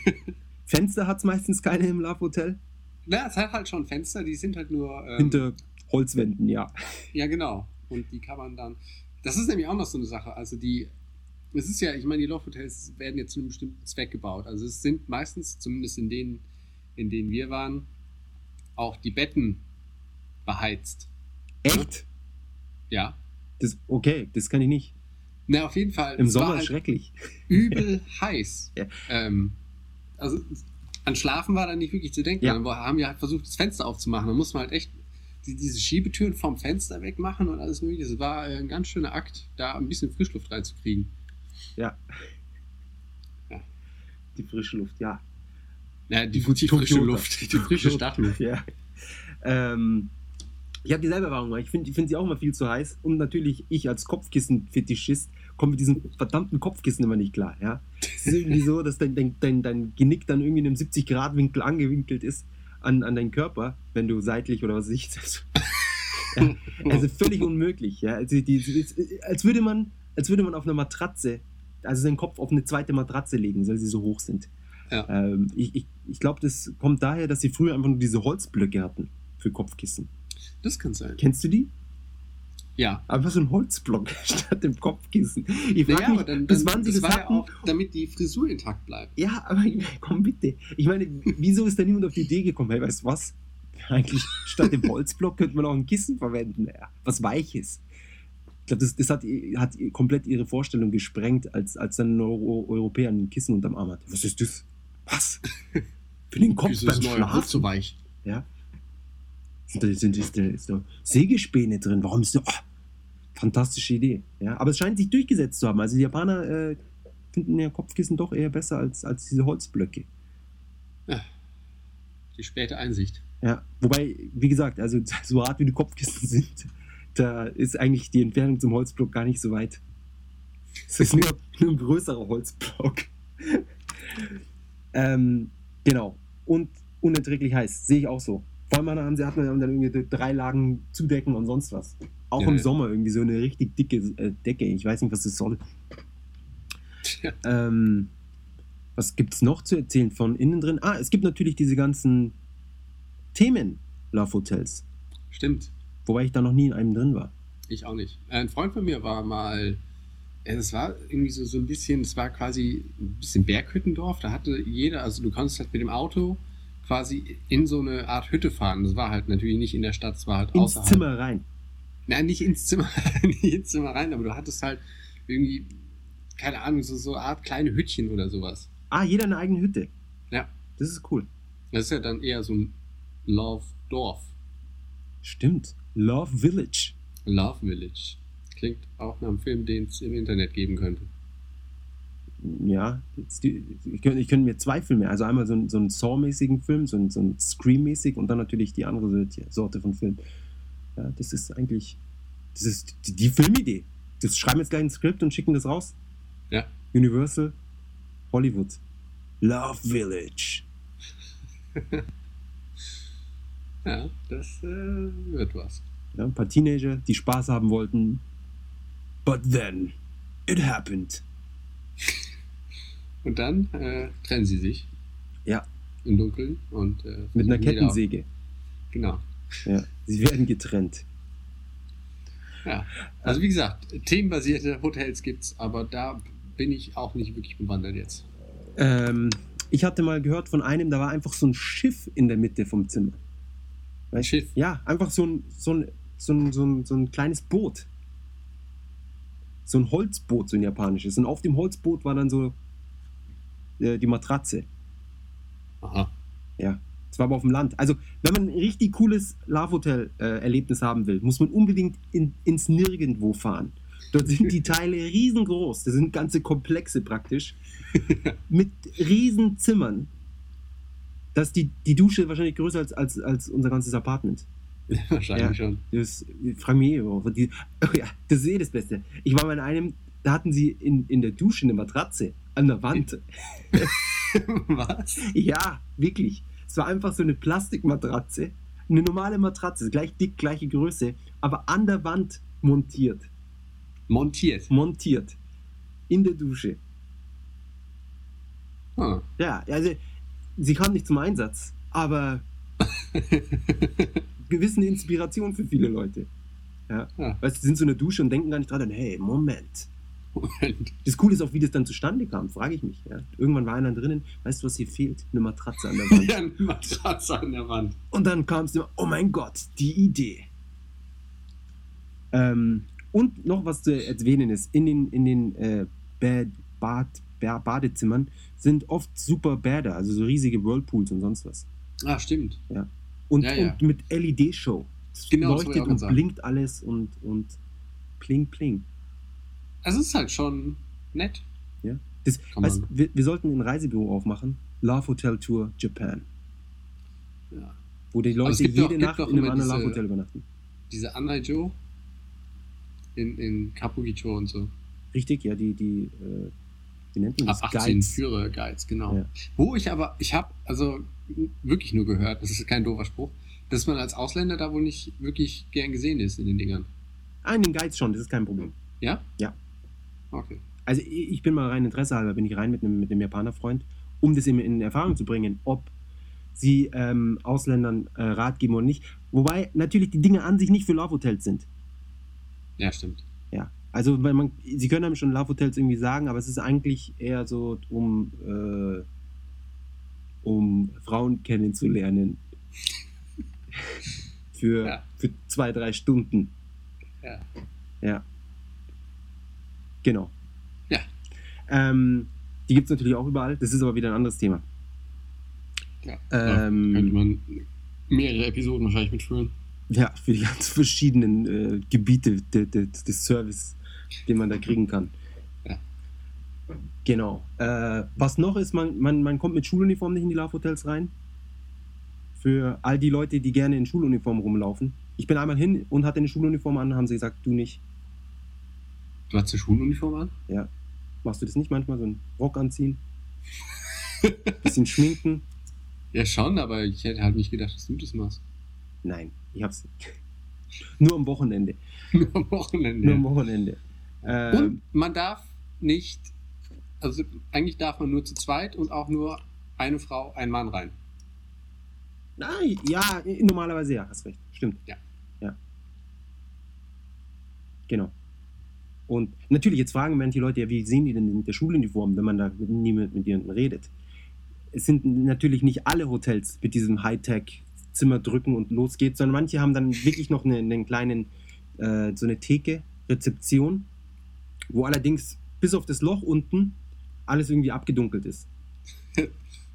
*laughs* Fenster hat es meistens keine im Love Hotel. Na, es hat halt schon Fenster, die sind halt nur. Ähm, Hinter Holzwänden, ja. Ja, genau. Und die kann man dann. Das ist nämlich auch noch so eine Sache. Also die. Es ist ja, ich meine, die Love Hotels werden jetzt zu einem bestimmten Zweck gebaut. Also es sind meistens, zumindest in denen, in denen wir waren, auch die Betten beheizt. Echt? Ja. Das, okay, das kann ich nicht. Na, auf jeden Fall. Im es Sommer halt schrecklich. übel *laughs* heiß. Ja. Ähm, also an Schlafen war da nicht wirklich zu denken. Ja. Wir haben ja halt versucht, das Fenster aufzumachen. Da muss man halt echt die, diese Schiebetüren vom Fenster wegmachen und alles mögliche. Das war äh, ein ganz schöner Akt, da ein bisschen Frischluft reinzukriegen. Ja. Ja. Die frische Luft, ja. Ja, die, Die die frische. Luft, die frische Stadtluft. Ja. Ähm, ich habe dieselbe Erfahrung gemacht. Ich finde ich find sie auch immer viel zu heiß. Und natürlich, ich als Kopfkissen-Fetischist komme mit diesem verdammten Kopfkissen immer nicht klar. Ja? Es ist irgendwie so, dass dein, dein, dein, dein Genick dann irgendwie in einem 70-Grad-Winkel angewinkelt ist an, an deinen Körper, wenn du seitlich oder was weiß ich. *laughs* ja, also völlig unmöglich. Ja? Also die, als, würde man, als würde man auf einer Matratze, also seinen Kopf auf eine zweite Matratze legen, weil sie so hoch sind. Ja. Ähm, ich ich, ich glaube, das kommt daher, dass sie früher einfach nur diese Holzblöcke hatten für Kopfkissen. Das kann sein. Kennst du die? Ja. Einfach so ein Holzblock *laughs* statt dem Kopfkissen. Ich frage Naja, mich, aber dann, bis wann sie das das, war ja hatten. auch, damit die Frisur intakt bleibt. Ja, aber *laughs* komm bitte. Ich meine, wieso ist da niemand auf die Idee gekommen? Hey, weißt du was? Eigentlich statt dem Holzblock könnte man auch ein Kissen verwenden. Ja, was Weiches. Ich glaube, das, das hat, hat komplett ihre Vorstellung gesprengt, als, als dann ein Euro, Europäer ein Kissen unterm Arm hatte. Was ist das? Was? *laughs* Für den Kopf Wieso beim so Schlafen? weich? Ja. Sind da, sind, ist, da, ist da Sägespäne drin? Warum ist da. Oh, fantastische Idee. Ja, aber es scheint sich durchgesetzt zu haben. Also die Japaner äh, finden ja Kopfkissen doch eher besser als, als diese Holzblöcke. Die späte Einsicht. Ja, wobei, wie gesagt, also *laughs* so hart wie die Kopfkissen sind, da ist eigentlich die Entfernung zum Holzblock gar nicht so weit. Es ist *laughs* nur, nur ein größerer Holzblock. Ähm, genau. Und unerträglich heiß, sehe ich auch so. Vor allem haben sie hatten dann irgendwie drei Lagen Zudecken und sonst was. Auch Ja, im ja. Sommer irgendwie so eine richtig dicke äh, Decke. Ich weiß nicht, was das soll. Ja. Ähm, was gibt es noch zu erzählen von innen drin? Ah, es gibt natürlich diese ganzen Themen Love Hotels. Stimmt. Wobei ich da noch nie in einem drin war. Ich auch nicht. Ein Freund von mir war mal, es war irgendwie so, so ein bisschen, es war quasi ein bisschen Berghüttendorf. Da hatte jeder, also du konntest halt mit dem Auto quasi in so eine Art Hütte fahren. Das war halt natürlich nicht in der Stadt, es war halt Ins außerhalb. Zimmer rein. Nein, nicht ins Zimmer, *laughs* nicht ins Zimmer rein, aber du hattest halt irgendwie, keine Ahnung, so, so eine Art kleine Hüttchen oder sowas. Ah, jeder eine eigene Hütte. Ja. Das ist cool. Das ist ja dann eher so ein Love-Dorf. Stimmt. Love Village. Love Village. Klingt auch nach einem Film, den es im Internet geben könnte. Ja, ich, könnte, ich könnte mir zwei Filme, also einmal so, einen- so einen Saw-mäßigen Film, so einen, so einen Scream-mäßig und dann natürlich die andere Sorte- von Film. Ja, das ist eigentlich, das ist die, die Filmidee. Das schreiben wir jetzt gleich ein Skript und schicken das raus. Ja. Universal, Hollywood. Love Village. *laughs* Ja, das äh, wird was. Ja, ein paar Teenager, die Spaß haben wollten. But then, it happened. Und dann äh, trennen sie sich. Ja. Im Dunkeln und äh, Mit einer Kettensäge. Genau. Ja, sie werden getrennt. Ja. Also wie gesagt, themenbasierte Hotels gibt's, aber da bin ich auch nicht wirklich bewandert jetzt. Ähm, ich hatte mal gehört von einem, da war einfach so ein Schiff in der Mitte vom Zimmer. Weißt? Schiff? Ja, einfach so ein, so, ein, so, ein, so, ein, so ein kleines Boot. So ein Holzboot, so ein japanisches. Und auf dem Holzboot war dann so äh, die Matratze. Aha. Ja. Das war aber auf dem Land. Also, wenn man ein richtig cooles Love-Hotel-Erlebnis haben will, muss man unbedingt in, ins Nirgendwo fahren. Dort sind die Teile *laughs* riesengroß. Das sind ganze Komplexe praktisch. *laughs* mit riesen Zimmern. Da ist die, die Dusche wahrscheinlich größer als, als, als unser ganzes Apartment. *laughs* Wahrscheinlich Ja. schon. Das ich frage mich eh, warum die, oh ja, das ist eh das Beste. Ich war mal in einem, da hatten sie in, in der Dusche eine Matratze an der Wand. *laughs* Was? Ja, wirklich. Es war einfach so eine Plastikmatratze. Eine normale Matratze, gleich dick, gleiche Größe, aber an der Wand montiert. Montiert. Montiert. In der Dusche. Ah. Ja, also sie kam nicht zum Einsatz, aber *laughs* gewisse Inspiration für viele Leute. Ja. Ja. Weißt du, sie sind so in der Dusche und denken gar nicht dran, hey, Moment. Moment. Das Coole ist auch, wie das dann zustande kam, frage ich mich. Ja. Irgendwann war einer drinnen, weißt du, was hier fehlt? Eine Matratze an der Wand. *laughs* Ja, eine Matratze an der Wand. Und dann kam es immer, oh mein Gott, die Idee. Ähm, und noch was zu erwähnen ist, in den, in den äh, Bad, Bad, Ba- Badezimmern sind oft super Bäder, also so riesige Whirlpools und sonst was. Ah, stimmt. Und, Ja, ja. und mit LED-Show. Es Genau, das leuchtet und sagen. blinkt alles und, und pling, pling. Also es ist halt schon nett. Das, Kann weißt, wir, wir sollten ein Reisebüro aufmachen. Love Hotel Tour Japan. Ja. Wo die Leute jede doch- Nacht in einem anderen Love Hotel übernachten. Diese Anaijo in, in Kabukicho und so. Richtig, ja, die, die, äh, wie nennt man Ab das? 18 Guides. Führer Guides, genau. Ja. Wo ich aber, ich habe also wirklich nur gehört, das ist kein doofer Spruch, dass man als Ausländer da wohl nicht wirklich gern gesehen ist in den Dingern. Ah, in den Guides schon, das ist kein Problem. Ja? Ja. Okay. Also ich bin mal rein Interesse halber, bin ich rein mit einem, mit einem Japaner-Freund, um das in, in Erfahrung zu bringen, ob sie ähm, Ausländern äh, Rat geben oder nicht. Wobei natürlich die Dinge an sich nicht für Love Hotels sind. Ja, stimmt. Ja. Also weil man, sie können einem schon Love Hotels irgendwie sagen, aber es ist eigentlich eher so, um, äh, um Frauen kennenzulernen. für, Ja. für zwei, drei Stunden. Ja. Ja. Genau. Ja. Ähm, die gibt es natürlich auch überall. Das ist aber wieder ein anderes Thema. ja. Ähm, könnte man mehrere Episoden wahrscheinlich mitführen. Ja, für die ganz verschiedenen äh, Gebiete de, de, des Service, den man da kriegen kann. Ja. Genau. Äh, was noch ist, man, man, man kommt mit Schuluniform nicht in die Love Hotels rein. Für all die Leute, die gerne in Schuluniform rumlaufen. Ich bin einmal hin und hatte eine Schuluniform an, haben sie gesagt, du nicht. Du hast eine Schuluniform an? Machst du das nicht manchmal, so einen Rock anziehen? *laughs* Bisschen schminken? Ja, schon, aber ich hätte halt nicht gedacht, dass du das machst. Nein, ich hab's. *laughs* *laughs* Nur am Wochenende. Nur am Wochenende. Nur am Wochenende. Ähm, Und man darf nicht, also eigentlich darf man nur zu zweit und auch nur eine Frau, ein Mann rein. Nein, ja, normalerweise ja, hast recht. Stimmt. Ja. Ja. Genau. Und natürlich, jetzt fragen manche Leute, ja, wie sehen die denn mit der Schuluniform, wenn man da mit niemand mit jemandem redet? Es sind natürlich nicht alle Hotels mit diesem Hightech-Zimmer drücken und los geht's, sondern manche haben dann wirklich noch eine, einen kleinen, äh, so eine Theke, Rezeption, wo allerdings bis auf das Loch unten alles irgendwie abgedunkelt ist. *laughs*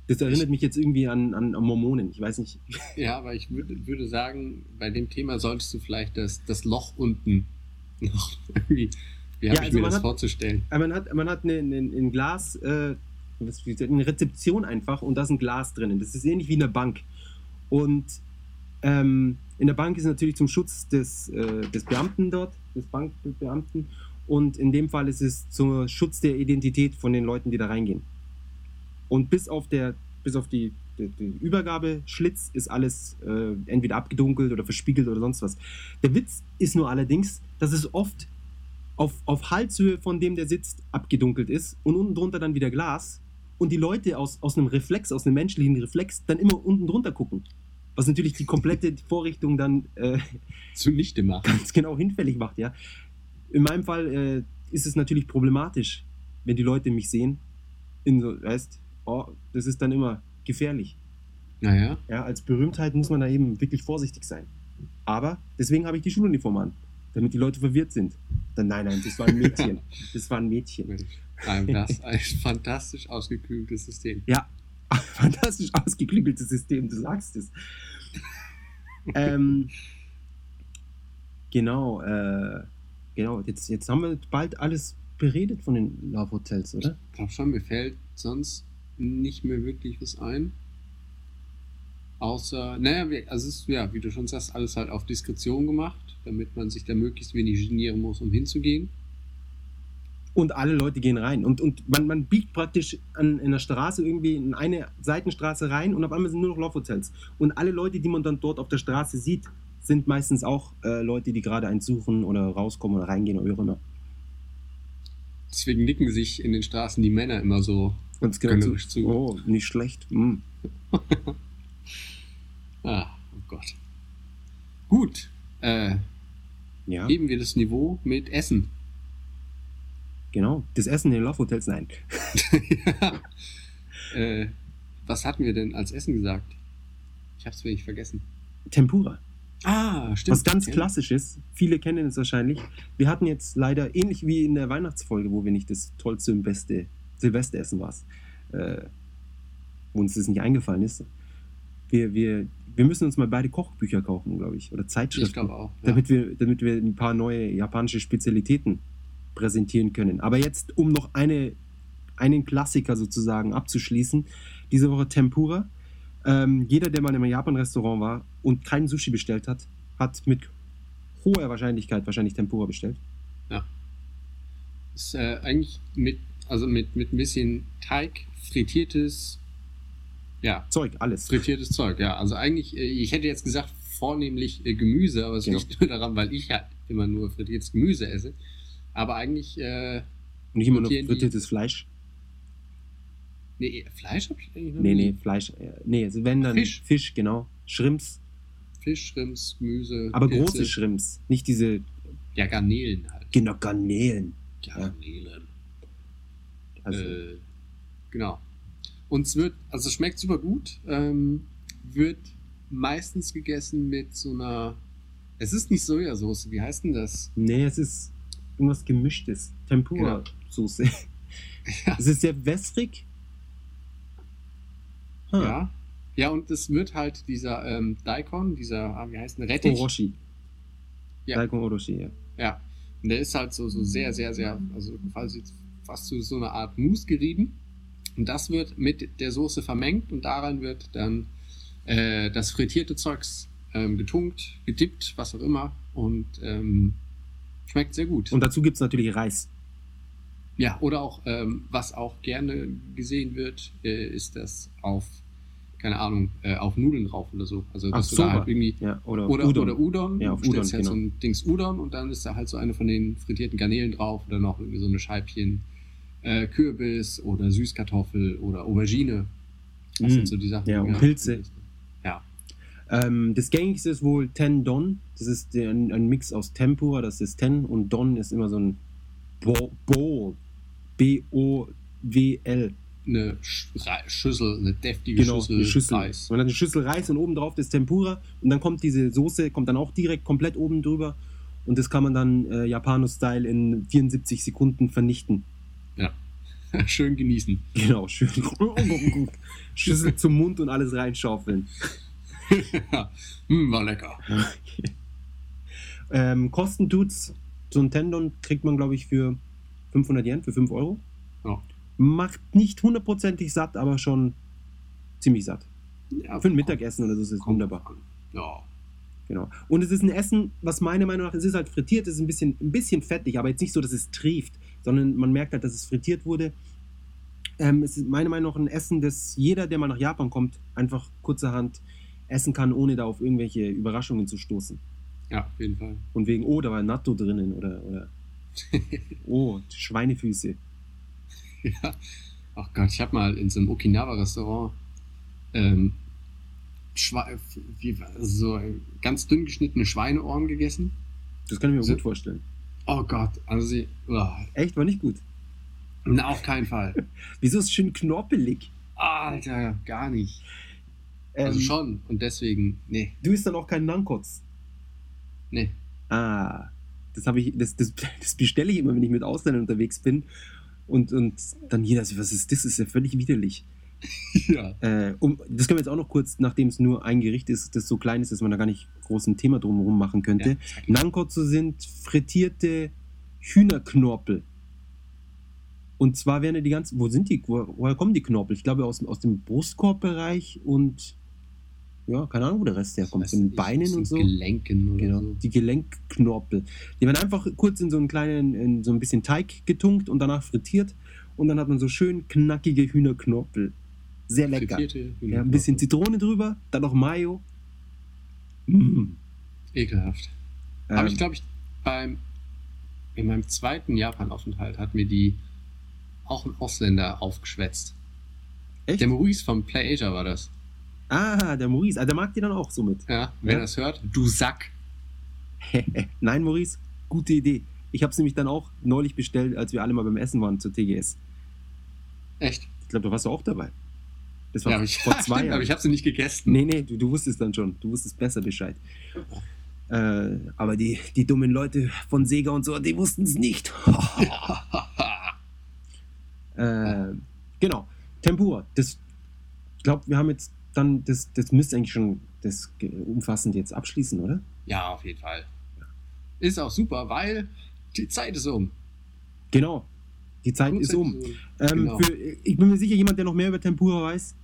Das erinnert mich jetzt irgendwie an, an, an Mormonen. Ich weiß nicht, *laughs* Ja, aber ich würde, würde sagen, bei dem Thema solltest du vielleicht das, das Loch unten *laughs* noch irgendwie, wie habe Ja, ich also mir das hat- vorzustellen? Man hat, man hat eine, eine, ein Glas, äh, eine Rezeption einfach und da ist ein Glas drinnen. Das ist ähnlich wie in der Bank. Und ähm, in der Bank ist natürlich zum Schutz des, äh, des Beamten dort, des Bankbeamten. Und in dem Fall ist es zum Schutz der Identität von den Leuten, die da reingehen. Und bis auf, der, bis auf die, die, die Übergabeschlitz ist alles äh, entweder abgedunkelt oder verspiegelt oder sonst was. Der Witz ist nur allerdings, dass es oft auf, auf Halshöhe von dem, der sitzt, abgedunkelt ist und unten drunter dann wieder Glas und die Leute aus, aus einem Reflex, aus einem menschlichen Reflex, dann immer unten drunter gucken. Was natürlich die komplette Vorrichtung dann äh, Zunichte machen. *laughs* ganz genau hinfällig macht, ja. In meinem Fall äh, ist es natürlich problematisch, wenn die Leute mich sehen, in so, weißt, oh, das ist dann immer gefährlich. Naja, Ja, als Berühmtheit muss man da eben wirklich vorsichtig sein. Aber deswegen habe ich die Schuluniform an, damit die Leute verwirrt sind. Dann, nein, nein, das war ein Mädchen. *laughs* Das war ein Mädchen. Das ist ein fantastisch ausgeklügeltes System. Ja, fantastisch ausgeklügeltes System, du sagst es. ähm, genau, äh, genau, jetzt, jetzt haben wir bald alles beredet von den Love Hotels, oder? Ich glaube schon, mir fällt sonst nicht mehr wirklich was ein. Außer, naja, also es ist, ja, wie du schon sagst, alles halt auf Diskretion gemacht, damit man sich da möglichst wenig genieren muss, um hinzugehen. Und alle Leute gehen rein. Und, und man, man biegt praktisch an, in der Straße irgendwie in eine Seitenstraße rein und auf einmal sind nur noch Love Hotels. Und alle Leute, die man dann dort auf der Straße sieht, sind meistens auch äh, Leute, die gerade eins suchen oder rauskommen oder reingehen oder wie auch immer. Deswegen nicken sich in den Straßen die Männer immer so. Ganz genau. Gönnerisch zu. Oh, nicht schlecht. Mm. *laughs* Ah, oh Gott. Gut, äh, Ja, heben wir das Niveau mit Essen. genau. Das Essen in den Love Hotels, nein. *laughs* ja. äh, was hatten wir denn als Essen gesagt? Ich hab's wirklich vergessen. Tempura. Ah, stimmt. Was ganz klassisch ist, viele kennen es wahrscheinlich. Wir hatten jetzt leider, ähnlich wie in der Weihnachtsfolge, wo wir nicht das tollste und beste Silvesteressen war, äh, wo uns das nicht eingefallen ist. Wir, wir, wir müssen uns mal beide Kochbücher kaufen, glaube ich, oder Ich Zeitschriften, glaube auch. Ja. damit, wir, damit wir ein paar neue japanische Spezialitäten präsentieren können. Aber jetzt, um noch eine einen Klassiker sozusagen abzuschließen. Diese Woche Tempura. Ähm, jeder, der mal in einem Japan-Restaurant war und keinen Sushi bestellt hat, hat mit hoher Wahrscheinlichkeit wahrscheinlich Tempura bestellt. Ist äh, eigentlich mit, also mit, mit ein bisschen Teig, frittiertes, ja, Zeug, alles. frittiertes Zeug, ja. Also eigentlich, äh, ich hätte jetzt gesagt, vornehmlich äh, Gemüse, aber es Genau. liegt nur daran, weil ich halt immer nur frittiertes Gemüse esse. Aber eigentlich, äh, Und nicht immer nur Frittieren die- frittiertes Fleisch. Nee, Fleisch habe ich eigentlich noch Nee, nee, Fleisch. äh, Nee, also wenn dann Fisch. Fisch genau. Shrimps, Fisch, Shrimps, Gemüse. aber Pilze. große Shrimps. Nicht diese Ja, Garnelen halt. genau, Garnelen. Garnelen. Also, Äh, genau. Und es wird, also es schmeckt super gut. Ähm, wird meistens gegessen mit so einer. Es ist nicht Sojasauce, wie heißt denn das? nee, es ist irgendwas Gemischtes. Tempura-Soße. Genau. Ja. *laughs* Es ist sehr wässrig. Ah, Ja. Ja, und es wird halt dieser ähm, Daikon, dieser, ah, wie heißt denn, Rettich. Orochi. Ja. Daikon Orochi, ja. Ja. Und der ist halt so, so sehr, sehr, sehr, also quasi fast zu so einer Art Mousse gerieben. Und das wird mit der Soße vermengt und daran wird dann äh, das frittierte Zeugs ähm, getunkt, gedippt, was auch immer. Und ähm, schmeckt sehr gut. Und dazu gibt es natürlich Reis. Ja, oder auch, ähm, was auch gerne gesehen wird, äh, ist das auf, keine Ahnung, äh, auf Nudeln drauf oder so. Also, Ach, dass du da halt irgendwie Ja, oder, oder Udon. oder Udon. Ja, auf Du stellst Udon, halt so genau. ein Dings Udon und dann ist da halt so eine von den frittierten Garnelen drauf oder noch irgendwie so eine Scheibchen äh, Kürbis oder Süßkartoffel oder Aubergine. Das Mm. sind so die Sachen. Ja, und Pilze. Ja, Ähm, das gängigste ist wohl Ten Don. Das ist ein, ein Mix aus Tempura, das ist Ten, und Don ist immer so ein Bo- Bowl. Eine Schüssel, eine deftige Genau, Schüssel, eine Schüssel. Reis. Man hat eine Schüssel Reis und oben drauf das Tempura und dann kommt diese Soße, kommt dann auch direkt komplett oben drüber und das kann man dann äh, Japano-Style in 74 Sekunden vernichten. *laughs* Schön genießen. Genau, schön. *laughs* Schüssel zum Mund und alles reinschaufeln. *laughs* ja, mm, war lecker. Ähm, kosten tut's, so ein Tendon kriegt man, glaube ich, für 500 Yen, für 5 Euro. Ja. Macht nicht hundertprozentig satt, aber schon ziemlich satt. Ja, Für ein Mittagessen oder so ist es wunderbar. an. Ja, Genau. Und es ist ein Essen, was meiner Meinung nach, es ist halt frittiert, es ist ein bisschen, ein bisschen fettig, aber jetzt nicht so, dass es trieft, sondern man merkt halt, dass es frittiert wurde. Ähm, es ist meiner Meinung nach ein Essen, das jeder, der mal nach Japan kommt, einfach kurzerhand essen kann, ohne da auf irgendwelche Überraschungen zu stoßen. ja, auf jeden Fall. Und wegen, oh, da war Natto drinnen oder, oder *laughs* oh, Schweinefüße. Ja. Ach Gott, ich habe mal in so einem Okinawa-Restaurant ähm, wie, so ganz dünn geschnittene Schweineohren gegessen. Das kann ich mir So- gut vorstellen. Oh Gott, also sie, oh, Echt, war nicht gut. na, auf keinen Fall. *laughs* Wieso ist es schön knorpelig? Alter, gar nicht. Also Ähm, schon und deswegen, nee, Du isst dann auch keinen Nankotz. nee. Ah, das habe ich, das, das, *laughs* das bestelle ich immer, wenn ich mit Ausländern unterwegs bin. Und, und dann jeder so, was ist das? Das ist ja völlig widerlich. *laughs* ja. Äh, um, das können wir jetzt auch noch kurz, nachdem es nur ein Gericht ist, das so klein ist, dass man da gar nicht groß ein Thema drumherum machen könnte. ja. Nankotsu sind frittierte Hühnerknorpel. Und zwar werden die ganzen, wo sind die, wo, woher kommen die Knorpel? Ich glaube aus, aus dem Brustkorbbereich und ja, keine Ahnung, wo der Rest herkommt. Von den Beinen und so. Gelenken oder Genau, so. die Gelenkknorpel. Die werden einfach kurz in so einen kleinen, in so ein bisschen Teig getunkt und danach frittiert. Und dann hat man so schön knackige Hühnerknorpel. Sehr lecker. Ja, ein bisschen Zitrone drüber, dann noch Mayo. Mm. Ekelhaft. Ähm, Aber ich glaube, ich beim in meinem zweiten Japan-Aufenthalt hat mir die auch ein Ausländer aufgeschwätzt. echt? Der Maurice vom Play Asia war das. Ah, der Maurice. Ah, der mag die dann auch somit. Ja, wer Ja. das hört, du Sack. *laughs* Nein, Maurice, gute Idee. Ich habe es nämlich dann auch neulich bestellt, als wir alle mal beim Essen waren zur TGS. Echt? Ich glaube, da warst du auch dabei. Das war Ja, ich, vor *laughs* zwei Jahren. aber ich habe sie nicht gegessen. Nee, nee, du, du wusstest dann schon. Du wusstest besser Bescheid. Äh, aber die, die dummen Leute von Sega und so, die wussten es nicht. *laughs* äh, genau. Tempura. Das, ich glaube, wir haben jetzt dann, das, das müsste eigentlich schon das umfassend jetzt abschließen, oder? ja, auf jeden Fall. Ist auch super, weil die Zeit ist um. Genau. Die Zeit Gut, ist um. so. Ähm, Genau. für, ich bin mir sicher, jemand, der noch mehr über Tempura weiß,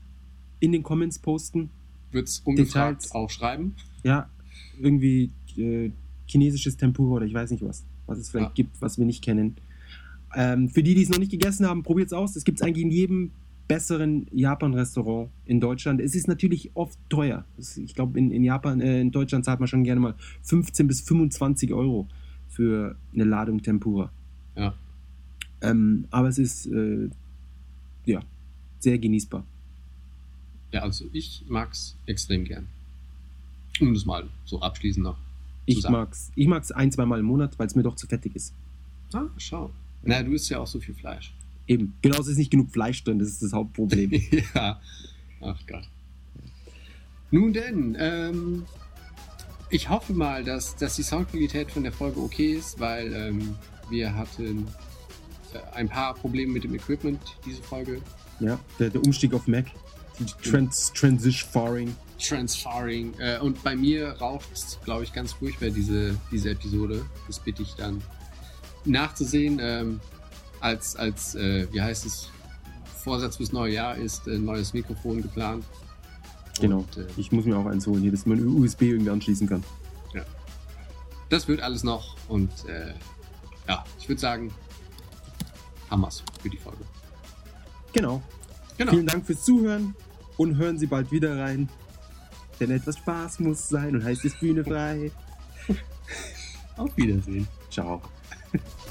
in den Comments posten. Wird's ungefragt Details. auch schreiben. Ja, irgendwie äh, chinesisches Tempura oder ich weiß nicht was, was es vielleicht Ja. gibt, was wir nicht kennen. Ähm, für die, die es noch nicht gegessen haben, probiert es aus. Es gibt es eigentlich in jedem besseren Japan-Restaurant in Deutschland. Es ist natürlich oft teuer. Es- Ich glaube, in, in Japan, äh, in Deutschland zahlt man schon gerne mal 15 bis 25 Euro für eine Ladung Tempura. Ja. Ähm, aber es ist äh, ja sehr genießbar. Ja, also ich mag's extrem gern. Um das mal so abschließend noch. Ich Zusammen. mag's, ich mag's ein, zwei Mal im Monat, weil es mir doch zu fettig ist. Ah, schau. Na, du isst ja auch so viel Fleisch. Eben. Genau, es ist nicht genug Fleisch drin, das ist das Hauptproblem. *laughs* ja. Ach Gott. Nun denn, ähm, ich hoffe mal, dass, dass die Soundqualität von der Folge okay ist, weil ähm, wir hatten äh, ein paar Probleme mit dem Equipment diese Folge. ja, der, der Umstieg auf Mac. Die Trans Transition Faring. Transferring. Äh, und bei mir raucht es, glaube ich, ganz furchtbar, diese, diese Episode. Das bitte ich dann nachzusehen. Ähm, als, als äh, wie heißt es, Vorsatz fürs neue Jahr ist ein neues Mikrofon geplant. Genau. Und, äh, Ich muss mir auch eins holen, hier, dass man USB irgendwie anschließen kann. das wird alles noch. Und äh, ja, ich würde sagen, Hammers für die Folge. Genau. Genau. Vielen Dank fürs Zuhören und hören Sie bald wieder rein. Denn etwas Spaß muss sein und heißt es Bühne frei. *laughs* Auf Wiedersehen. Ciao. *laughs*